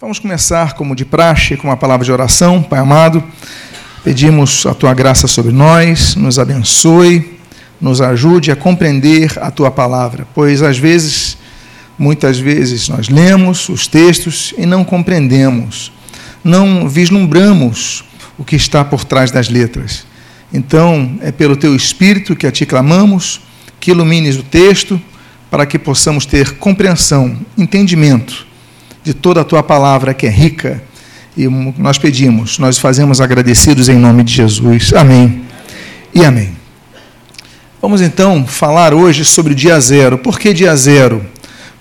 Vamos começar, como de praxe, com uma palavra de oração. Pai amado, pedimos a tua graça sobre nós, nos abençoe, nos ajude a compreender a tua palavra, pois às vezes, muitas vezes, nós lemos os textos e não compreendemos, não vislumbramos o que está por trás das letras. Então, é pelo teu Espírito que a ti clamamos, que ilumines o texto, para que possamos ter compreensão, entendimento de toda a tua palavra que é rica. E nós pedimos, nós fazemos agradecidos em nome de Jesus. Amém e amém. Vamos então falar hoje sobre o dia zero. Por que dia zero?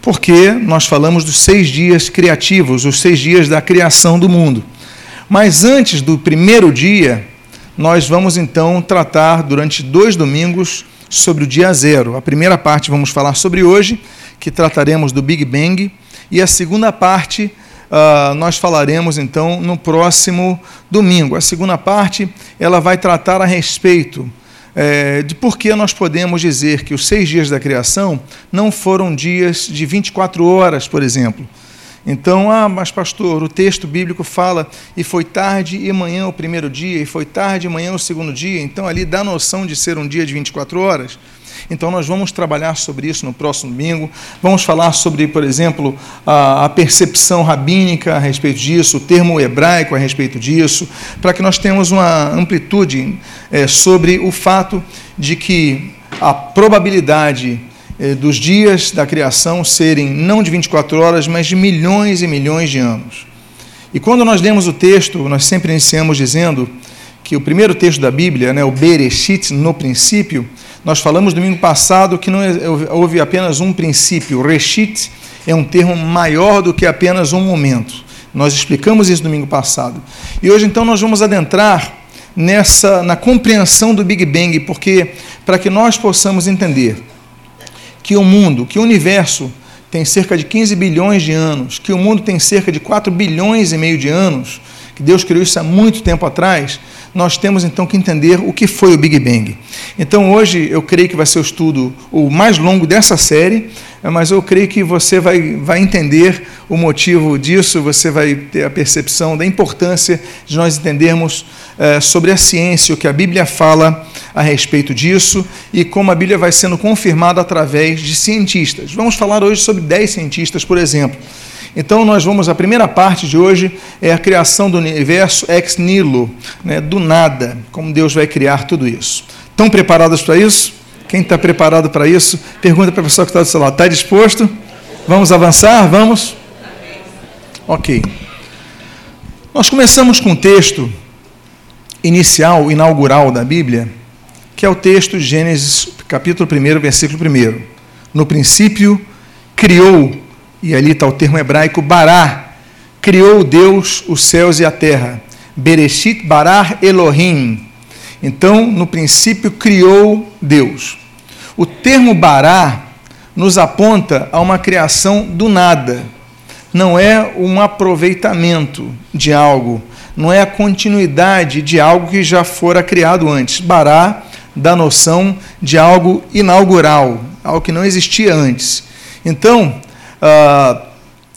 Porque nós falamos dos seis dias criativos, os seis dias da criação do mundo. Mas antes do primeiro dia, nós vamos então tratar durante dois domingos sobre o dia zero. A primeira parte vamos falar sobre hoje, que trataremos do Big Bang e a segunda parte uh, nós falaremos então no próximo domingo. A segunda parte ela vai tratar a respeito é, de por que nós podemos dizer que os seis dias da criação não foram dias de 24 horas, por exemplo. Então, ah, mas pastor, o texto bíblico fala e foi tarde e manhã o primeiro dia, e foi tarde e manhã o segundo dia, então ali dá noção de ser um dia de 24 horas. Então, nós vamos trabalhar sobre isso no próximo domingo. Vamos falar sobre, por exemplo, a, percepção rabínica a respeito disso, o termo hebraico a respeito disso, para que nós tenhamos uma amplitude é, sobre o fato de que a probabilidade é, dos dias da criação serem não de 24 horas, mas de milhões e milhões de anos. E quando nós lemos o texto, nós sempre iniciamos dizendo que o primeiro texto da Bíblia, né, o Bereshit, no princípio, nós falamos domingo passado que não é, houve apenas um princípio. Reshit é um termo maior do que apenas um momento. Nós explicamos isso domingo passado. E hoje então nós vamos adentrar nessa na compreensão do Big Bang, porque para que nós possamos entender que o mundo, que o universo tem cerca de 15 bilhões de anos, que o mundo tem cerca de 4 bilhões e meio de anos, que Deus criou isso há muito tempo atrás, nós temos então que entender o que foi o Big Bang. Então hoje eu creio que vai ser o estudo o mais longo dessa série, mas eu creio que você vai, vai entender o motivo disso, você vai ter a percepção da importância de nós entendermos é, sobre a ciência, o que a Bíblia fala a respeito disso e como a Bíblia vai sendo confirmada através de cientistas. Vamos falar hoje sobre 10 cientistas, por exemplo. Então, nós vamos, a primeira parte de hoje é a criação do universo ex nihilo, né, do nada, como Deus vai criar tudo isso. Estão preparados para isso? Quem está preparado para isso? Pergunta para a pessoa que está do seu lado: está disposto? Vamos avançar? Vamos? Ok. Nós começamos com o texto inicial, inaugural da Bíblia, que é o texto de Gênesis, capítulo 1, versículo 1. No princípio, criou e ali está o termo hebraico bará, criou Deus os céus e a terra. Bereshit bará Elohim. Então, no princípio, criou Deus. O termo bará nos aponta a uma criação do nada. Não é um aproveitamento de algo, não é a continuidade de algo que já fora criado antes. Bará dá noção de algo inaugural, algo que não existia antes. Então, ah,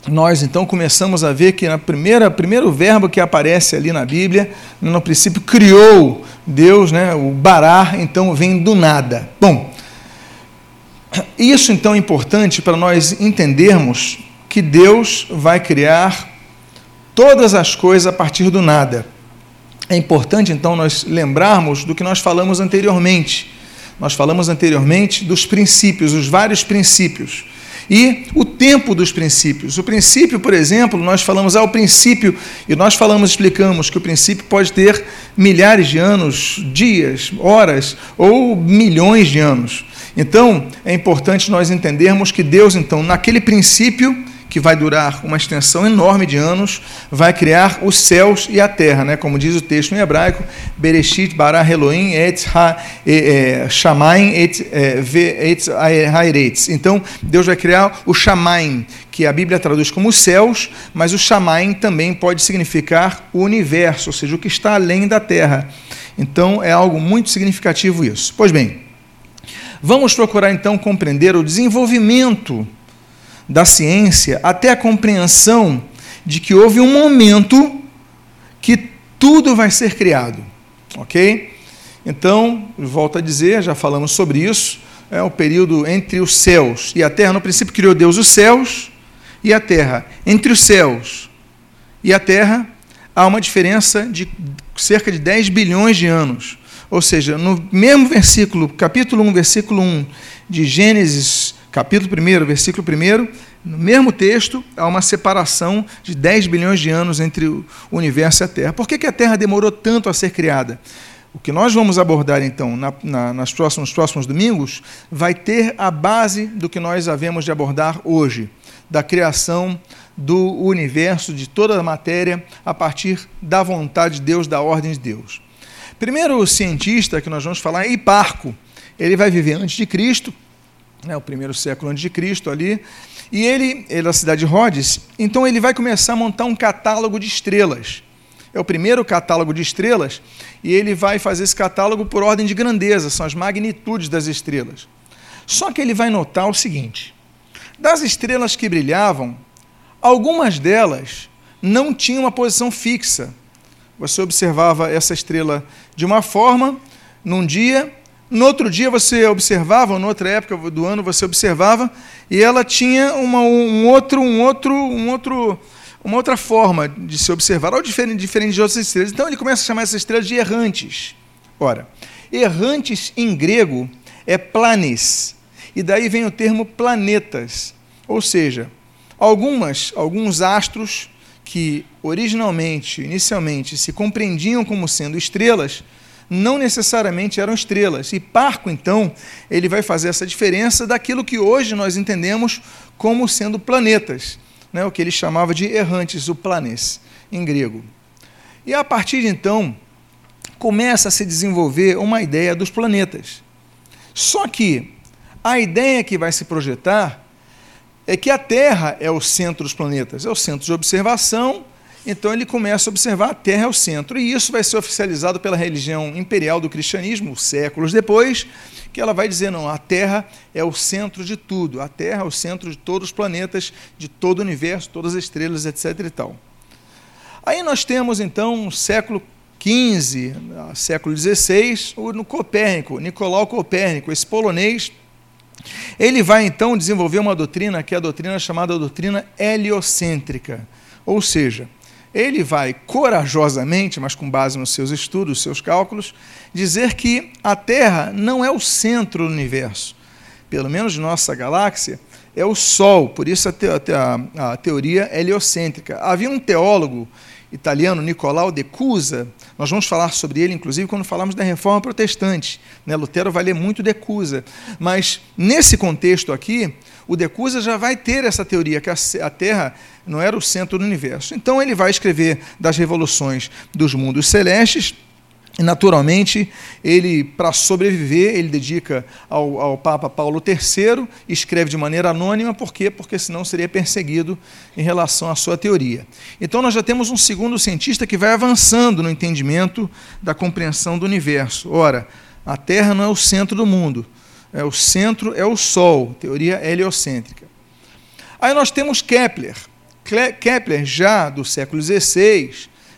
nós então começamos a ver que na primeira primeiro verbo que aparece ali na Bíblia, no princípio criou Deus, né? O barar então vem do nada. Bom, isso então é importante para nós entendermos que Deus vai criar todas as coisas a partir do nada. É importante então nós lembrarmos do que nós falamos anteriormente. Nós falamos anteriormente dos princípios, os vários princípios e o tempo dos princípios. O princípio, por exemplo, nós falamos, ah, princípio, e nós falamos, explicamos que o princípio pode ter milhares de anos, dias, horas ou milhões de anos. Então, é importante nós entendermos que Deus, então, naquele princípio, que vai durar uma extensão enorme de anos, vai criar os céus e a terra, né? como diz o texto em hebraico, Bereshit bara Elohim et ha, Shamaim et, et hairetz. Então, Deus vai criar o Shamaim, que a Bíblia traduz como céus, mas o Shamaim também pode significar o universo, ou seja, o que está além da terra. Então, é algo muito significativo isso. Pois bem, vamos procurar então compreender o desenvolvimento da ciência até a compreensão de que houve um momento que tudo vai ser criado. Ok? Então, volto a dizer, já falamos sobre isso, é o período entre os céus e a terra. No princípio criou Deus os céus e a terra. Entre os céus e a terra há uma diferença de cerca de 10 bilhões de anos. Ou seja, no mesmo versículo, capítulo 1, versículo 1 de Gênesis, capítulo 1, versículo 1, no mesmo texto, há uma separação de 10 bilhões de anos entre o universo e a Terra. Por que, que a Terra demorou tanto a ser criada? O que nós vamos abordar, então, na, na, nas próximos, nos próximos domingos, vai ter a base do que nós havemos de abordar hoje, da criação do universo, de toda a matéria, a partir da vontade de Deus, da ordem de Deus. Primeiro cientista que nós vamos falar é Hiparco. Ele vai viver antes de Cristo, né, o primeiro século antes de Cristo ali, e ele, ele é da cidade de Rhodes, então ele vai começar a montar um catálogo de estrelas. É o primeiro catálogo de estrelas, e ele vai fazer esse catálogo por ordem de grandeza, são as magnitudes das estrelas. Só que ele vai notar o seguinte: das estrelas que brilhavam, algumas delas não tinham uma posição fixa. Você observava essa estrela de uma forma num dia, no outro dia você observava, ou noutra época do ano você observava, e ela tinha uma, um outro, um outro, um outro, uma outra forma de se observar, ou diferente, diferente de outras estrelas. Então ele começa a chamar essas estrelas de errantes. Ora, errantes em grego é planes, e daí vem o termo planetas, ou seja, algumas, alguns astros que originalmente, inicialmente, se compreendiam como sendo estrelas, não necessariamente eram estrelas. E Parco, então, ele vai fazer essa diferença daquilo que hoje nós entendemos como sendo planetas, né? o que ele chamava de errantes, o planes, em grego. E a partir de então, começa a se desenvolver uma ideia dos planetas. Só que a ideia que vai se projetar é que a Terra é o centro dos planetas, é o centro de observação então ele começa a observar a Terra é o centro. E isso vai ser oficializado pela religião imperial do cristianismo, séculos depois, que ela vai dizer: não, a Terra é o centro de tudo, a Terra é o centro de todos os planetas, de todo o universo, todas as estrelas, etc. e tal. Aí nós temos então o século XV, século XVI, o Copérnico, Nicolau Copérnico, esse polonês. Ele vai então desenvolver uma doutrina que é a doutrina chamada doutrina heliocêntrica, ou seja, ele vai corajosamente, mas com base nos seus estudos, seus cálculos, dizer que a Terra não é o centro do universo. Pelo menos nossa galáxia, é o Sol, por isso a, te, a, a teoria heliocêntrica. Havia um teólogo italiano, Nicolau de Cusa, nós vamos falar sobre ele, inclusive, quando falamos da reforma protestante. Né? Lutero vai ler muito de Cusa. Mas, nesse contexto aqui, o de Cusa já vai ter essa teoria, que a Terra não era o centro do universo. Então ele vai escrever das revoluções dos mundos celestes, naturalmente, ele, para sobreviver, ele dedica ao, ao, Papa Paulo III, escreve de maneira anônima, por quê? Porque senão seria perseguido em relação à sua teoria. Então, nós já temos um segundo cientista que vai avançando no entendimento da compreensão do universo. Ora, a Terra não é o centro do mundo, é o centro é o Sol, teoria heliocêntrica. Aí nós temos Kepler. Kepler, já do século XVI,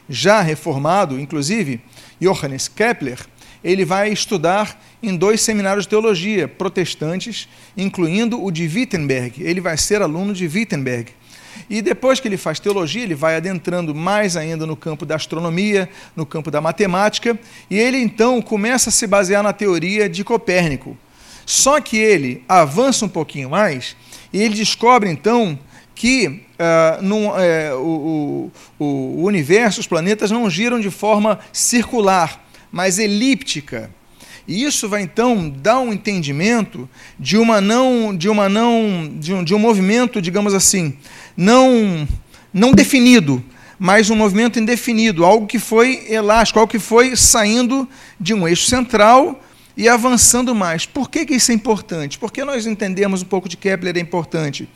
já reformado, inclusive, Johannes Kepler, ele vai estudar em dois seminários de teologia protestantes, incluindo o de Wittenberg. Ele vai ser aluno de Wittenberg. E depois que ele faz teologia, ele vai adentrando mais ainda no campo da astronomia, no campo da matemática, e ele então começa a se basear na teoria de Copérnico. Só que ele avança um pouquinho mais e ele descobre então que uh, num, uh, o, o, o universo, os planetas não giram de forma circular, mas elíptica. E isso vai então dar um entendimento de uma não de uma não de um, de um movimento, digamos assim, não não definido, mas um movimento indefinido, algo que foi elástico, algo que foi saindo de um eixo central e avançando mais. Por que, que isso é importante? Porque nós entendemos um pouco de Kepler é importante.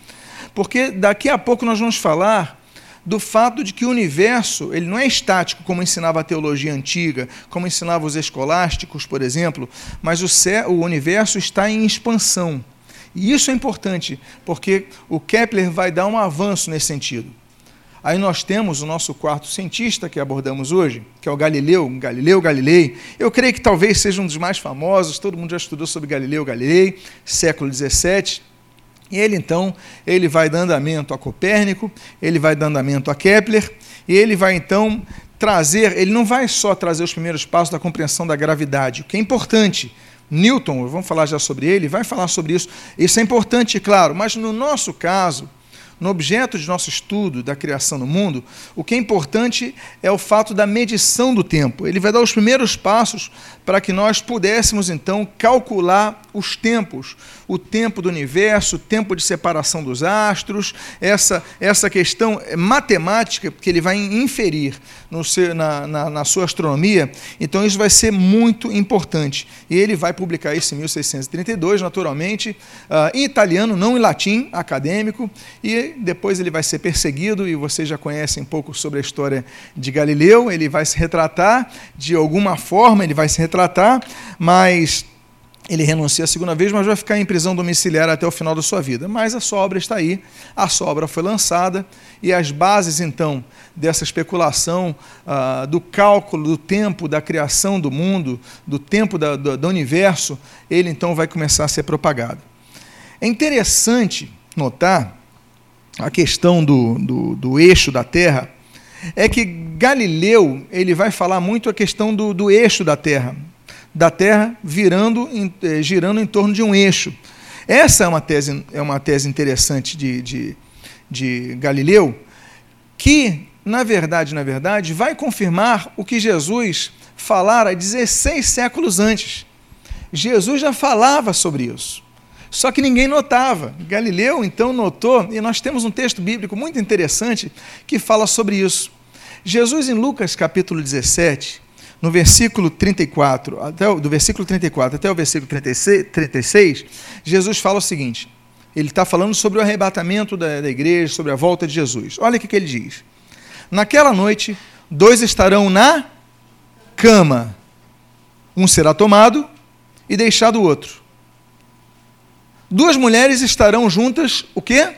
Porque daqui a pouco nós vamos falar do fato de que o universo ele não é estático, como ensinava a teologia antiga, como ensinavam os escolásticos, por exemplo, mas o, o universo está em expansão. E isso é importante, porque o Kepler vai dar um avanço nesse sentido. Aí nós temos o nosso quarto cientista que abordamos hoje, que é o Galileu, Galileu Galilei. Eu creio que talvez seja um dos mais famosos, todo mundo já estudou sobre Galileu Galilei, século XVII. E ele então, ele vai dar andamento a Copérnico, ele vai dar andamento a Kepler, e ele vai então trazer, ele não vai só trazer os primeiros passos da compreensão da gravidade, o que é importante. Newton, vamos falar já sobre ele, vai falar sobre isso. Isso é importante, claro, mas no nosso caso, no objeto de nosso estudo da criação do mundo, o que é importante é o fato da medição do tempo. Ele vai dar os primeiros passos para que nós pudéssemos então calcular os tempos, o tempo do universo, o tempo de separação dos astros, essa, essa questão matemática que ele vai inferir no seu, na, na, na sua astronomia. Então, isso vai ser muito importante. E ele vai publicar isso em 1632, naturalmente, uh, em italiano, não em latim, acadêmico, e depois ele vai ser perseguido, e vocês já conhecem um pouco sobre a história de Galileu. Ele vai se retratar de alguma forma, ele vai se retratar, mas ele renuncia a segunda vez, mas vai ficar em prisão domiciliar até o final da sua vida. Mas a sua obra está aí, a sua obra foi lançada, e as bases, então, dessa especulação, ah, do cálculo do tempo da criação do mundo, do tempo da, do, do universo, ele então vai começar a ser propagado. É interessante notar a questão do, do, do eixo da Terra, é que Galileu ele vai falar muito a questão do, do eixo da Terra da Terra virando, eh, girando em torno de um eixo. Essa é uma tese, é uma tese interessante de, de, de Galileu, que, na verdade, na verdade, vai confirmar o que Jesus falara 16 séculos antes. Jesus já falava sobre isso. Só que ninguém notava. Galileu então notou, e nós temos um texto bíblico muito interessante que fala sobre isso. Jesus, em Lucas capítulo 17, no versículo 34, até, do versículo 34 até o versículo 36, 36 Jesus fala o seguinte: ele está falando sobre o arrebatamento da, da, igreja, sobre a volta de Jesus. Olha o que, que ele diz. Naquela noite, dois estarão na cama, um será tomado e deixado o outro. Duas mulheres estarão juntas, o quê?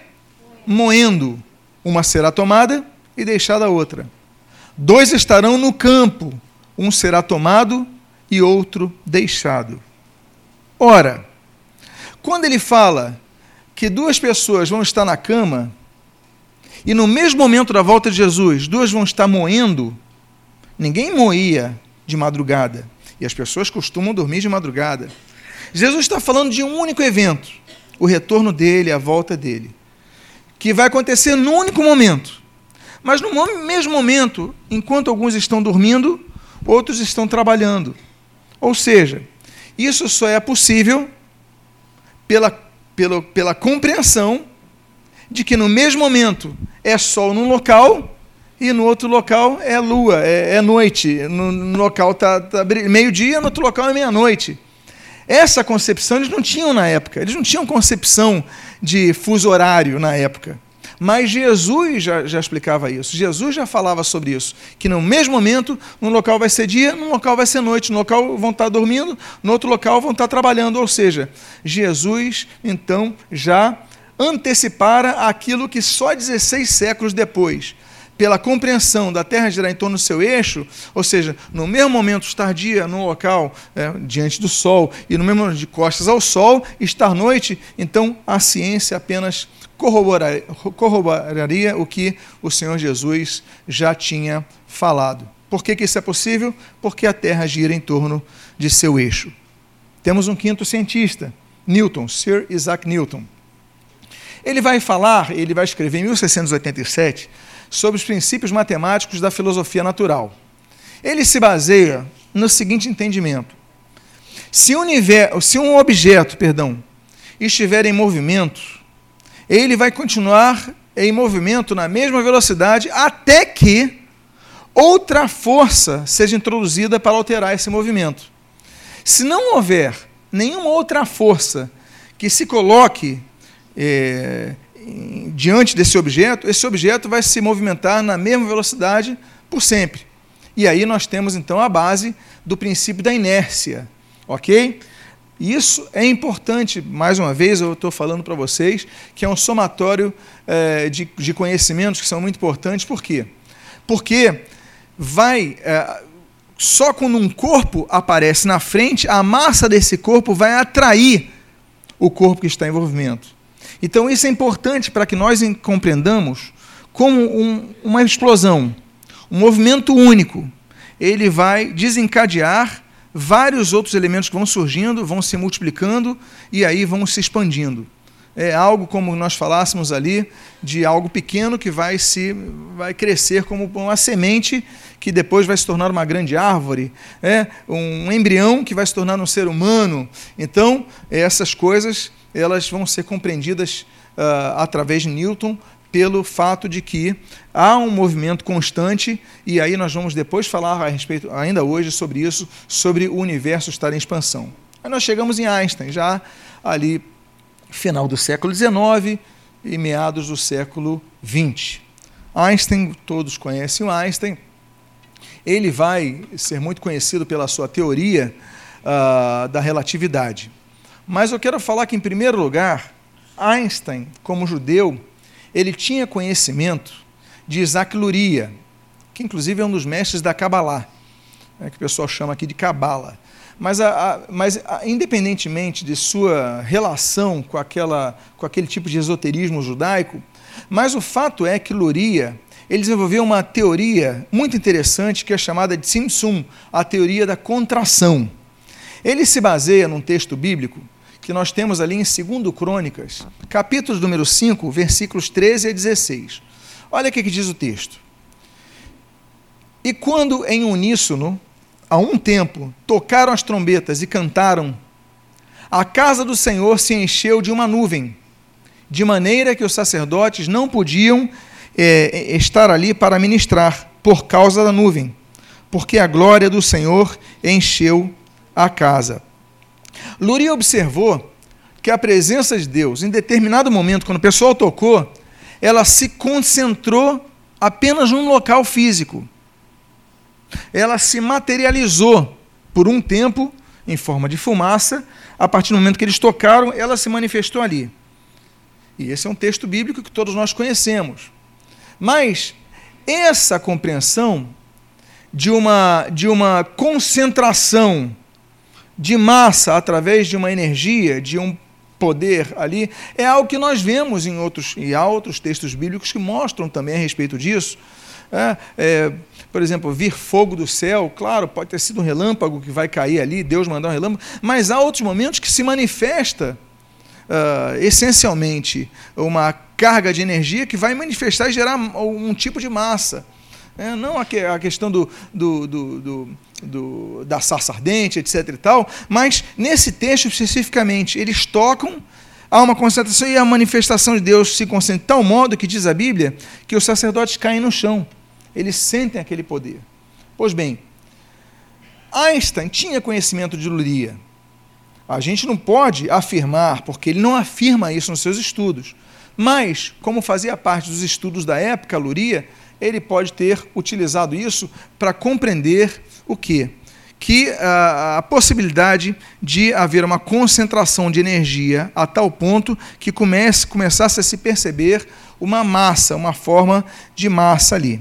Moendo. Uma será tomada e deixada a outra. Dois estarão no campo, um será tomado e outro deixado. Ora, quando ele fala que duas pessoas vão estar na cama, e no mesmo momento da volta de Jesus, duas vão estar moendo, ninguém moía de madrugada, e as pessoas costumam dormir de madrugada. Jesus está falando de um único evento, o retorno dele, a volta dele, que vai acontecer num único momento. Mas no mesmo momento, enquanto alguns estão dormindo, outros estão trabalhando. Ou seja, isso só é possível pela, pela, pela compreensão de que no mesmo momento é sol num local e no outro local é lua, é, é noite. No, no local está tá, tá meio-dia, no outro local é meia-noite. Essa concepção eles não tinham na época. Eles não tinham concepção de fuso horário na época. Mas Jesus já, já explicava isso, Jesus já falava sobre isso, que no mesmo momento, num local vai ser dia, num local vai ser noite, no local vão estar dormindo, no outro local vão estar trabalhando. Ou seja, Jesus então já antecipara aquilo que só 16 séculos depois pela compreensão da Terra girar em torno do seu eixo, ou seja, no mesmo momento estar dia no local é, diante do Sol e no mesmo momento de costas ao Sol, estar noite, então a ciência apenas corroboraria, o que o Senhor Jesus já tinha falado. Por que, que isso é possível? Porque a Terra gira em torno de seu eixo. Temos um quinto cientista, Newton, Sir Isaac Newton. Ele vai falar, ele vai escrever em 1687 sobre os princípios matemáticos da filosofia natural. Ele se baseia no seguinte entendimento: se, universo, se um objeto, perdão, estiver em movimento, ele vai continuar em movimento na mesma velocidade até que outra força seja introduzida para alterar esse movimento. Se não houver nenhuma outra força que se coloque é, diante desse objeto, esse objeto vai se movimentar na mesma velocidade por sempre. E aí nós temos então a base do princípio da inércia, ok? Isso é importante, mais uma vez, eu estou falando para vocês, que é um somatório é, de, de, conhecimentos que são muito importantes. Por quê? Porque vai. É, só quando um corpo aparece na frente, a massa desse corpo vai atrair o corpo que está em envolvimento. Então, isso é importante para que nós compreendamos como um, uma explosão, um movimento único. Ele vai desencadear vários outros elementos que vão surgindo, vão se multiplicando e aí vão se expandindo. É algo como nós falássemos ali de algo pequeno que vai se vai crescer como uma semente que depois vai se tornar uma grande árvore, é um embrião que vai se tornar um ser humano. Então essas coisas elas vão ser compreendidas uh, através de Newton pelo fato de que há um movimento constante, e aí nós vamos depois falar a respeito, ainda hoje, sobre isso, sobre o universo estar em expansão. Aí nós chegamos em Einstein, já ali final do século XIX e meados do século XX. Einstein, todos conhecem o Einstein, ele vai ser muito conhecido pela sua teoria uh, da relatividade. Mas eu quero falar que, em primeiro lugar, Einstein, como judeu, ele tinha conhecimento de Isaac Luria, que inclusive é um dos mestres da Kabbalah, né, que o pessoal chama aqui de Kabbalah. Mas, a, a, mas a, independentemente de sua relação com, aquela, com aquele tipo de esoterismo judaico, mas o fato é que Luria ele desenvolveu uma teoria muito interessante que é chamada de Tzimtzum, a teoria da contração. Ele se baseia num texto bíblico que nós temos ali em 2 Crônicas, capítulo número 5, versículos 13 a 16. Olha o que diz o texto. E quando em uníssono, a um tempo, tocaram as trombetas e cantaram, a casa do Senhor se encheu de uma nuvem, de maneira que os sacerdotes não podiam é, estar ali para ministrar, por causa da nuvem, porque a glória do Senhor encheu a casa. Luria observou que a presença de Deus, em determinado momento, quando o pessoal tocou, ela se concentrou apenas num local físico. Ela se materializou por um tempo em forma de fumaça, a partir do momento que eles tocaram, ela se manifestou ali. E esse é um texto bíblico que todos nós conhecemos. Mas essa compreensão de uma, de uma concentração de massa através de uma energia, de um poder ali, é algo que nós vemos em outros, e há outros textos bíblicos que mostram também a respeito disso. É, é, por exemplo, vir fogo do céu, claro, pode ter sido um relâmpago que vai cair ali, Deus mandar um relâmpago, mas há outros momentos que se manifesta uh, essencialmente uma carga de energia que vai manifestar e gerar um tipo de massa. É, não a, que, a questão do, do, do, do da sarça ardente, etc. e tal, mas nesse texto especificamente, eles tocam, há uma concentração e a manifestação de Deus se concentra de tal modo que diz a Bíblia que os sacerdotes caem no chão, eles sentem aquele poder. Pois bem, Einstein tinha conhecimento de Luria. A gente não pode afirmar, porque ele não afirma isso nos seus estudos. Mas, como fazia parte dos estudos da época, Luria, ele pode ter utilizado isso para compreender o quê? Que a, a possibilidade de haver uma concentração de energia a tal ponto que comece, começasse a se perceber uma massa, uma forma de massa ali.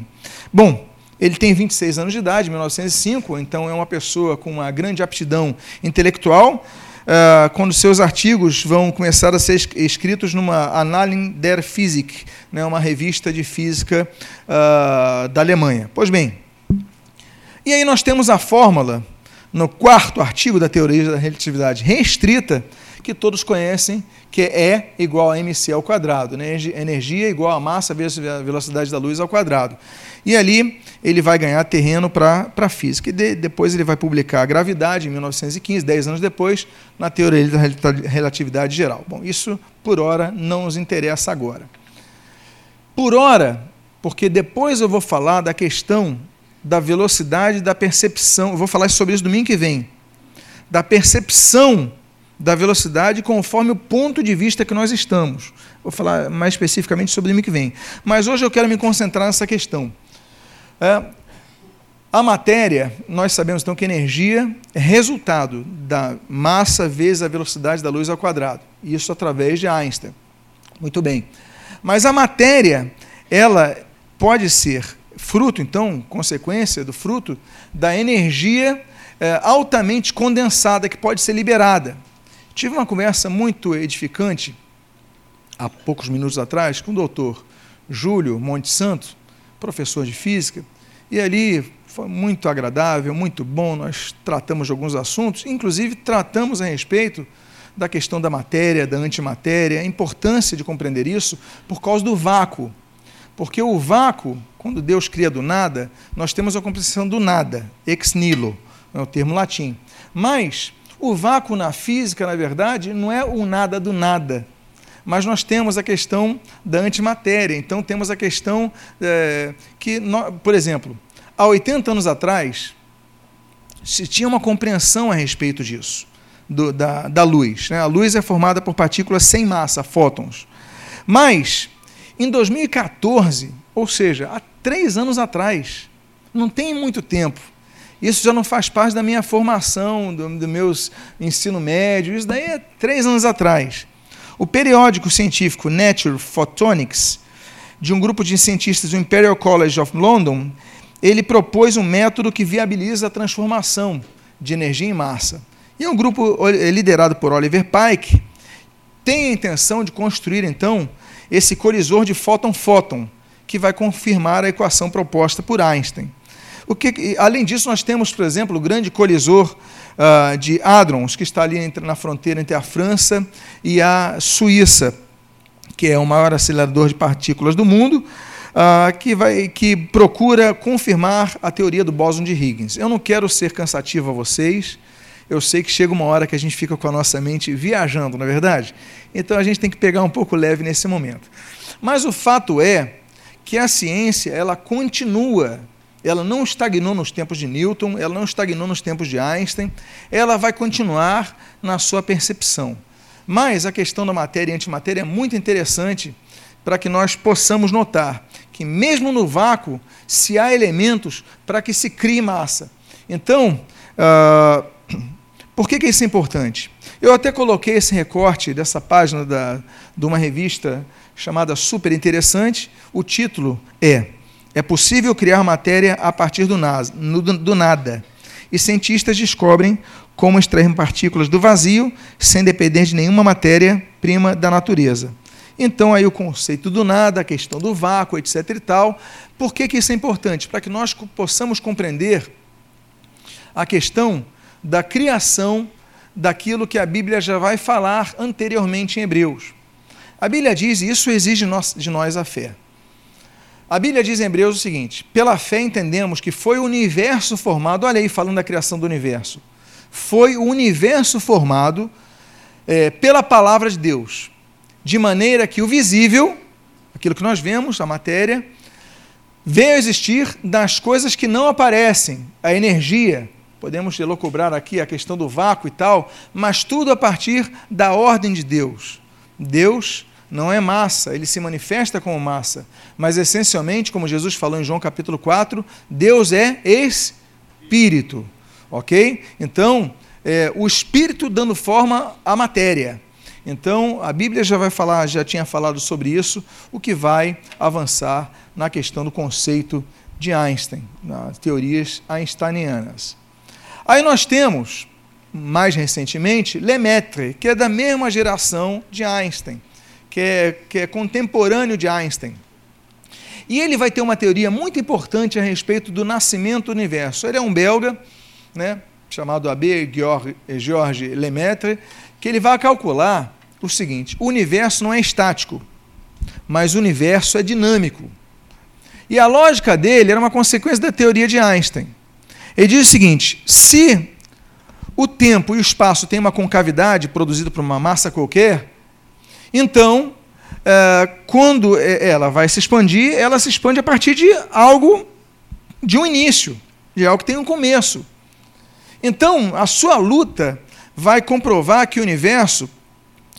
Bom, ele tem 26 anos de idade, 1905, então é uma pessoa com uma grande aptidão intelectual. Uh, quando seus artigos vão começar a ser escritos numa Annalen der Physik, né, uma revista de física uh, da Alemanha. Pois bem, e aí nós temos a fórmula, no quarto artigo da teoria da relatividade restrita, que todos conhecem, que é E igual a mc ao quadrado, né? energia igual a massa vezes a velocidade da luz ao quadrado. E ali ele vai ganhar terreno para a física. E de, depois ele vai publicar a gravidade, em 1915, 10 anos depois, na teoria da relatividade geral. Bom, isso, por hora, não nos interessa agora. Por hora, porque depois eu vou falar da questão da velocidade da percepção. Eu vou falar sobre isso domingo que vem. Da percepção da velocidade conforme o ponto de vista que nós estamos. Vou falar mais especificamente sobre domingo que vem. Mas hoje eu quero me concentrar nessa questão. É, A matéria, nós sabemos então que energia é resultado da massa vezes a velocidade da luz ao quadrado. Isso através de Einstein. Muito bem. Mas a matéria, ela pode ser fruto, então, consequência do fruto da energia é, altamente condensada que pode ser liberada. Tive uma conversa muito edificante há poucos minutos atrás com o doutor Júlio Monte Santo, professor de física, e ali foi muito agradável, muito bom. Nós tratamos de alguns assuntos, inclusive tratamos a respeito da questão da matéria, da antimatéria, a importância de compreender isso por causa do vácuo. Porque o vácuo, quando Deus cria do nada, nós temos a compreensão do nada, ex nihilo, é o termo latim. Mas o vácuo na física, na verdade, não é o nada do nada. Mas nós temos a questão da antimatéria. Então, temos a questão é, que, por exemplo, há 80 anos atrás, se tinha uma compreensão a respeito disso, do, da, da luz. Né? A luz é formada por partículas sem massa, fótons. Mas, em 2014, ou seja, há três anos atrás, não tem muito tempo, isso já não faz parte da minha formação, do, do ensino médio, isso daí é três anos atrás. O periódico científico Nature Photonics, de um grupo de cientistas do Imperial College of London, ele propôs um método que viabiliza a transformação de energia em massa. E um grupo liderado por Oliver Pike tem a intenção de construir, então, esse colisor de fóton-fóton, que vai confirmar a equação proposta por Einstein. O que, além disso, nós temos, por exemplo, o grande colisor uh, de Hadrons, que está ali entre, na fronteira entre a França e a Suíça, que é o maior acelerador de partículas do mundo, uh, que, vai, que procura confirmar a teoria do bóson de Higgs. Eu não quero ser cansativo a vocês, eu sei que chega uma hora que a gente fica com a nossa mente viajando, não é verdade? Então a gente tem que pegar um pouco leve nesse momento. Mas o fato é que a ciência ela continua, ela não estagnou nos tempos de Newton, ela não estagnou nos tempos de Einstein, ela vai continuar na sua percepção. Mas a questão da matéria e antimatéria é muito interessante para que nós possamos notar que, mesmo no vácuo, se há elementos para que se crie massa. Então, uh, por que, que isso é importante? Eu até coloquei esse recorte dessa página da, de uma revista chamada Super Interessante. O título é É possível criar matéria a partir do, no, do nada. E cientistas descobrem como extrair partículas do vazio sem depender de nenhuma matéria-prima da natureza. Então, aí o conceito do nada, a questão do vácuo, etc. e tal. Por que, que isso é importante? Para que nós possamos compreender a questão da criação daquilo que a Bíblia já vai falar anteriormente em Hebreus. A Bíblia diz, e isso exige de nós a fé. A Bíblia diz em Hebreus o seguinte: pela fé entendemos que foi o universo formado, olha aí falando da criação do universo, foi o universo formado é, pela palavra de Deus de maneira que o visível, aquilo que nós vemos, a matéria, veio existir das coisas que não aparecem, a energia. Podemos elocubrar aqui a questão do vácuo e tal, mas tudo a partir da ordem de Deus. Deus não é massa, ele se manifesta como massa, mas essencialmente, como Jesus falou em João capítulo 4, Deus é espírito, ok? Então, é, o espírito dando forma à matéria. Então, a Bíblia já vai falar, já tinha falado sobre isso, o que vai avançar na questão do conceito de Einstein, nas teorias einsteinianas. Aí nós temos, mais recentemente, Lemaitre, que é da mesma geração de Einstein, que é, que é contemporâneo de Einstein. E ele vai ter uma teoria muito importante a respeito do nascimento do universo. Ele é um belga, né, chamado Abbé Georges Lemaitre, que ele vai calcular o seguinte: o universo não é estático, mas o universo é dinâmico. E a lógica dele era uma consequência da teoria de Einstein. Ele diz o seguinte: se o tempo e o espaço têm uma concavidade produzida por uma massa qualquer, então, é, quando ela vai se expandir, ela se expande a partir de algo, de um início, de algo que tem um começo. Então, a sua luta vai comprovar que o universo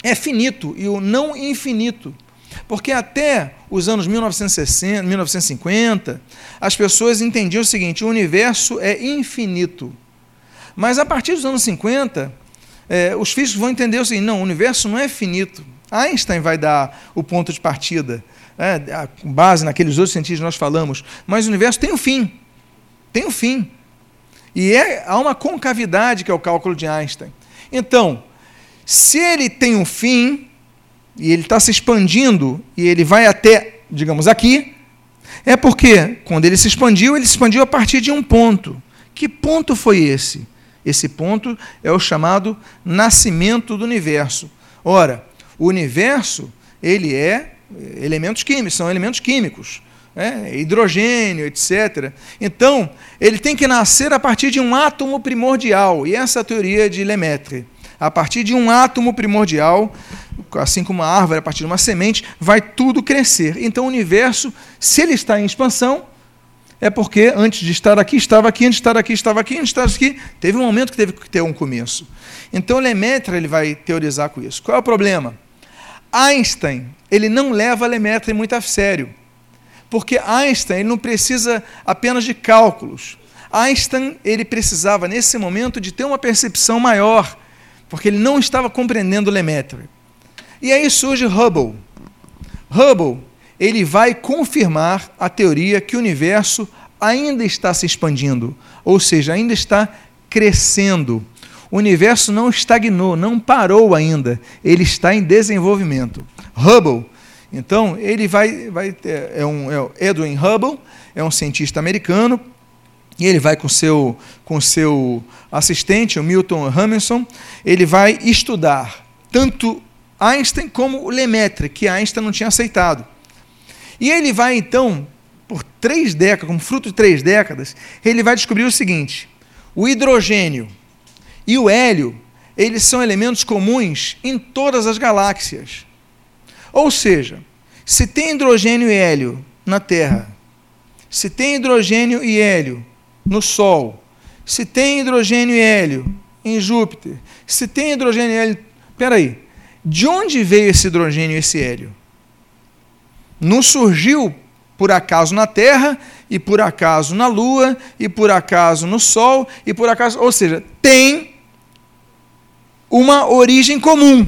é finito e o não infinito. Porque até os anos 1960, 1950, as pessoas entendiam o seguinte: o universo é infinito. Mas a partir dos anos 50, é, os físicos vão entender o seguinte: não, o universo não é finito. Einstein vai dar o ponto de partida, é, com base naqueles outros cientistas que nós falamos. Mas o universo tem um fim. Tem um fim. E é, há uma concavidade que é o cálculo de Einstein. Então, se ele tem um fim, e ele está se expandindo, e ele vai até, digamos, aqui, é porque, quando ele se expandiu, ele se expandiu a partir de um ponto. Que ponto foi esse? Esse ponto é o chamado nascimento do universo. Ora, o universo, ele é elementos químicos, são elementos químicos. É, hidrogênio, etc. Então, ele tem que nascer a partir de um átomo primordial, e essa é a teoria de Lemaitre. A partir de um átomo primordial, assim como uma árvore a partir de uma semente, vai tudo crescer. Então, o universo, se ele está em expansão, é porque antes de estar aqui, estava aqui, antes de estar aqui, estava aqui, antes de estar aqui, teve um momento que teve que ter um começo. Então, Lemaitre ele vai teorizar com isso. Qual é o problema? Einstein, ele não leva Lemaitre muito a sério, porque Einstein ele não precisa apenas de cálculos. Einstein ele precisava nesse momento de ter uma percepção maior, porque ele não estava compreendendo Lemaitre. E aí surge Hubble. Hubble ele vai confirmar a teoria que o universo ainda está se expandindo, ou seja, ainda está crescendo. O universo não estagnou, não parou ainda, ele está em desenvolvimento. Hubble, então, ele vai, vai é, um, é Edwin Hubble, é um cientista americano, e ele vai com seu com seu assistente, o Milton Hamilton, ele vai estudar tanto Einstein como o Lemaitre, que Einstein não tinha aceitado. E ele vai então, por três décadas, como fruto de três décadas, ele vai descobrir o seguinte: o hidrogênio e o hélio, eles são elementos comuns em todas as galáxias. Ou seja, se tem hidrogênio e hélio na Terra, se tem hidrogênio e hélio no Sol, se tem hidrogênio e hélio em Júpiter, se tem hidrogênio e hélio. Peraí, de onde veio esse hidrogênio e esse hélio? Não surgiu por acaso na Terra, e por acaso na Lua, e por acaso no Sol, e por acaso. Ou seja, tem uma origem comum.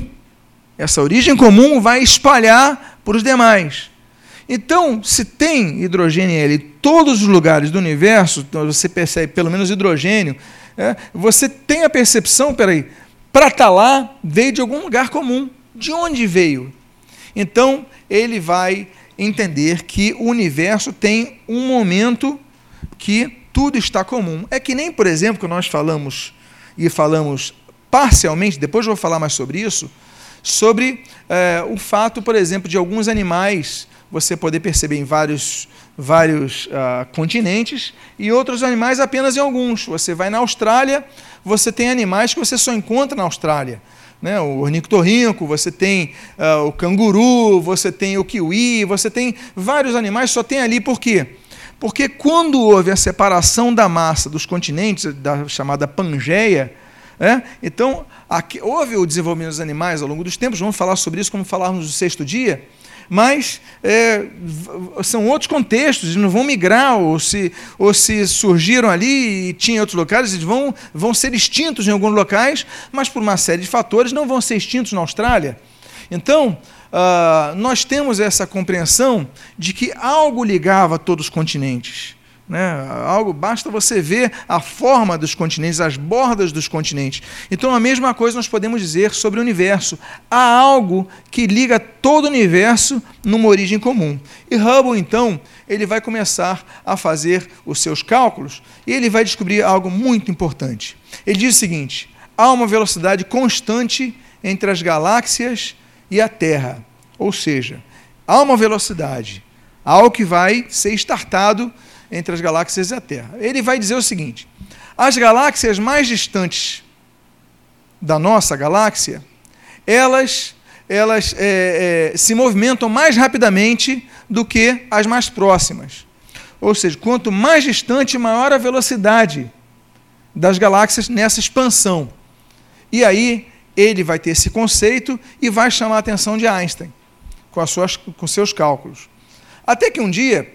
Essa origem comum vai espalhar para os demais. Então, se tem hidrogênio em todos os lugares do universo, então você percebe pelo menos hidrogênio, é, você tem a percepção, peraí, para estar tá lá, veio de algum lugar comum. De onde veio? Então, ele vai entender que o universo tem um momento que tudo está comum. É que nem, por exemplo, que nós falamos e falamos parcialmente, depois eu vou falar mais sobre isso, sobre é, o fato, por exemplo, de alguns animais você poder perceber em vários, vários uh, continentes e outros animais apenas em alguns. Você vai na Austrália, você tem animais que você só encontra na Austrália né, o ornitorrinco, você tem uh, o canguru, você tem o kiwi, você tem vários animais, só tem ali por quê? Porque quando houve a separação da massa dos continentes, da chamada Pangeia, é, então aqui, houve o desenvolvimento dos animais ao longo dos tempos, vamos falar sobre isso como falarmos no sexto dia, mas é, são outros contextos, eles não vão migrar, ou se, ou se surgiram ali e tinham outros locais, eles vão, vão ser extintos em alguns locais, mas por uma série de fatores não vão ser extintos na Austrália. Então, uh, nós temos essa compreensão de que algo ligava todos os continentes. Né? Algo basta você ver a forma dos continentes, as bordas dos continentes. Então a mesma coisa nós podemos dizer sobre o universo. Há algo que liga todo o universo numa origem comum. E Hubble então ele vai começar a fazer os seus cálculos e ele vai descobrir algo muito importante. Ele diz o seguinte: há uma velocidade constante entre as galáxias e a Terra, ou seja, há uma velocidade, algo que vai ser startado entre as galáxias e a Terra. Ele vai dizer o seguinte: as galáxias mais distantes da nossa galáxia, elas, elas é, é, se movimentam mais rapidamente do que as mais próximas. Ou seja, quanto mais distante, maior a velocidade das galáxias nessa expansão. E aí ele vai ter esse conceito e vai chamar a atenção de Einstein. com, as suas, com seus cálculos. Até que um dia,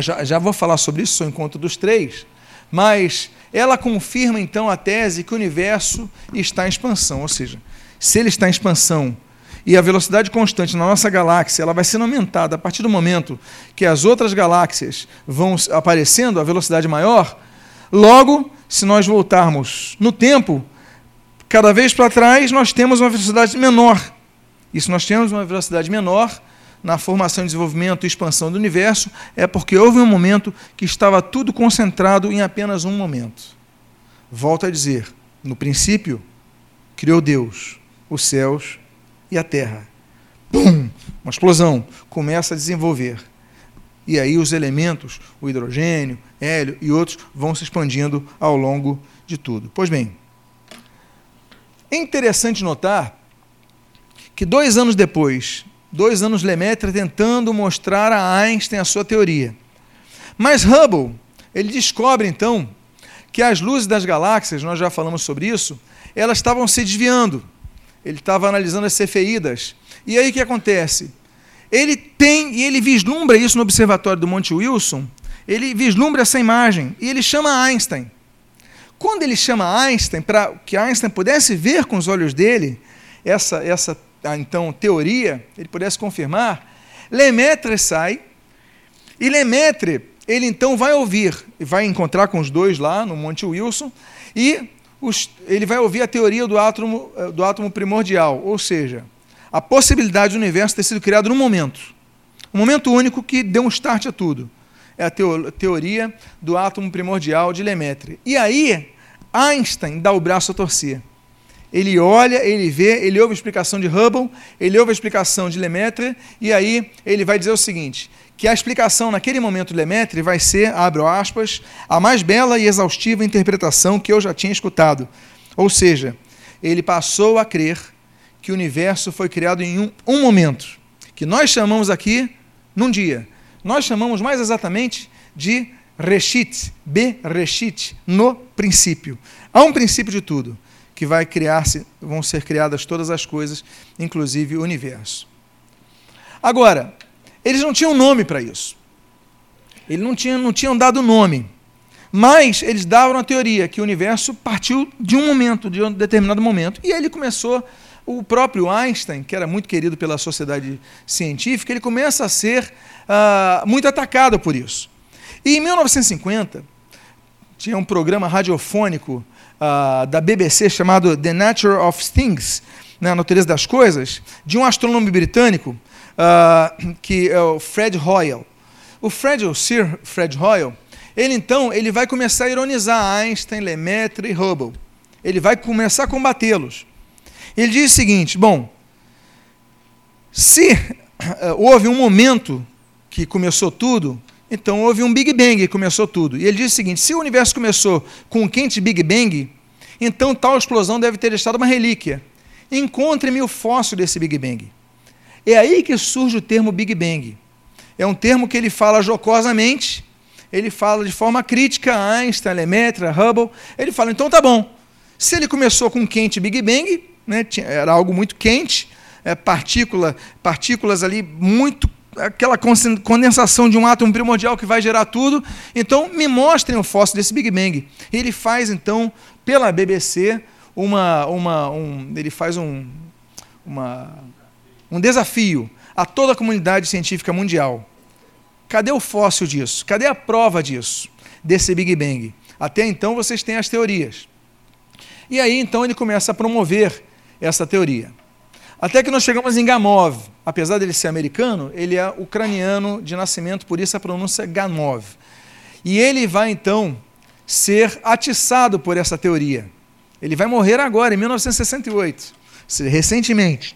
já, já vou falar sobre isso, sou encontro dos três, mas ela confirma então a tese que o universo está em expansão, ou seja, se ele está em expansão e a velocidade constante na nossa galáxia ela vai sendo aumentada a partir do momento que as outras galáxias vão aparecendo a velocidade maior, logo, se nós voltarmos no tempo, cada vez para trás nós temos uma velocidade menor. E se nós temos uma velocidade menor na formação, desenvolvimento e expansão do universo, é porque houve um momento que estava tudo concentrado em apenas um momento. Volto a dizer, no princípio, criou Deus os céus e a terra. Pum! Uma explosão começa a desenvolver. E aí os elementos, o hidrogênio, hélio e outros, vão se expandindo ao longo de tudo. Pois bem, é interessante notar que dois anos depois, dois anos Lemaitre tentando mostrar a Einstein a sua teoria. Mas Hubble, ele descobre então que as luzes das galáxias, nós já falamos sobre isso, elas estavam se desviando ele estava analisando as cefeidas. E aí o que acontece? Ele tem, e ele vislumbra isso no observatório do Monte Wilson, ele vislumbra essa imagem, e ele chama Einstein. Quando ele chama Einstein, para que Einstein pudesse ver com os olhos dele essa, essa então teoria, ele pudesse confirmar, Lemaitre sai, e Lemaitre, ele então vai ouvir, vai encontrar com os dois lá no Monte Wilson, e os, ele vai ouvir a teoria do átomo, eh, do átomo primordial, ou seja, a possibilidade do universo ter sido criado num momento. Um momento único que deu um start a tudo. É a teo, teoria do átomo primordial de Lemaitre. E aí, Einstein dá o braço a torcer. Ele olha, ele vê, ele ouve a explicação de Hubble, ele ouve a explicação de Lemaitre, e aí ele vai dizer o seguinte: que a explicação naquele momento de Lemaitre vai ser, abro aspas, a mais bela e exaustiva interpretação que eu já tinha escutado. Ou seja, ele passou a crer que o universo foi criado em um, um momento, que nós chamamos aqui num dia. Nós chamamos mais exatamente de Reshit, Be-Reshit, no princípio. Há um princípio de tudo, que vai criar-se, vão ser criadas todas as coisas, inclusive o universo. Agora, eles não tinham nome para isso. Eles não tinham, não tinham dado nome. Mas eles davam a teoria que o universo partiu de um momento, de um determinado momento. E ele começou, o próprio Einstein, que era muito querido pela sociedade científica, ele começa a ser uh, muito atacado por isso. E em 1950, tinha um programa radiofônico uh, da BBC chamado The Nature of Things, né, a natureza das coisas, de um astrônomo britânico uh, que é o Fred Hoyle. O Fred, o Sir Fred Hoyle, ele então ele vai começar a ironizar Einstein, Lemaitre e Hubble. Ele vai começar a combatê-los. Ele diz o seguinte: bom, se uh, houve um momento que começou tudo, então houve um Big Bang que começou tudo. E ele diz o seguinte: se o universo começou com um quente Big Bang, então tal explosão deve ter estado uma relíquia. Encontre-me o fóssil desse Big Bang. É aí que surge o termo Big Bang. É um termo que ele fala jocosamente, ele fala de forma crítica a Einstein, Lemaitre, Hubble. Ele fala, então tá bom. Se ele começou com um quente Big Bang, né, era algo muito quente, é, partícula, partículas ali muito aquela condensação de um átomo primordial que vai gerar tudo. Então, me mostrem o fóssil desse Big Bang. Ele faz, então, pela BBC, uma, uma, um, ele faz um, uma, um desafio a toda a comunidade científica mundial. Cadê o fóssil disso? Cadê a prova disso? Desse Big Bang? Até então vocês têm as teorias. E aí então ele começa a promover essa teoria. Até que nós chegamos em Gamov. Apesar dele ser americano, ele é ucraniano de nascimento, por isso a pronúncia Gamov. E ele vai então ser atiçado por essa teoria. Ele vai morrer agora, em 1968, recentemente.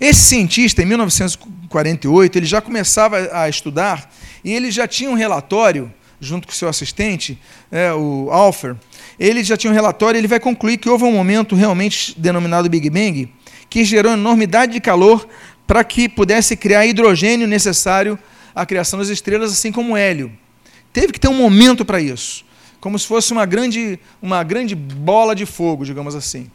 Esse cientista, em 1948, ele já começava a estudar e ele já tinha um relatório, junto com seu assistente, é, o Alfer, ele já tinha um relatório, ele vai concluir que houve um momento realmente denominado Big Bang, que gerou enormidade de calor para que pudesse criar hidrogênio necessário à criação das estrelas, assim como hélio. Teve que ter um momento para isso, como se fosse uma grande, uma grande bola de fogo, digamos assim.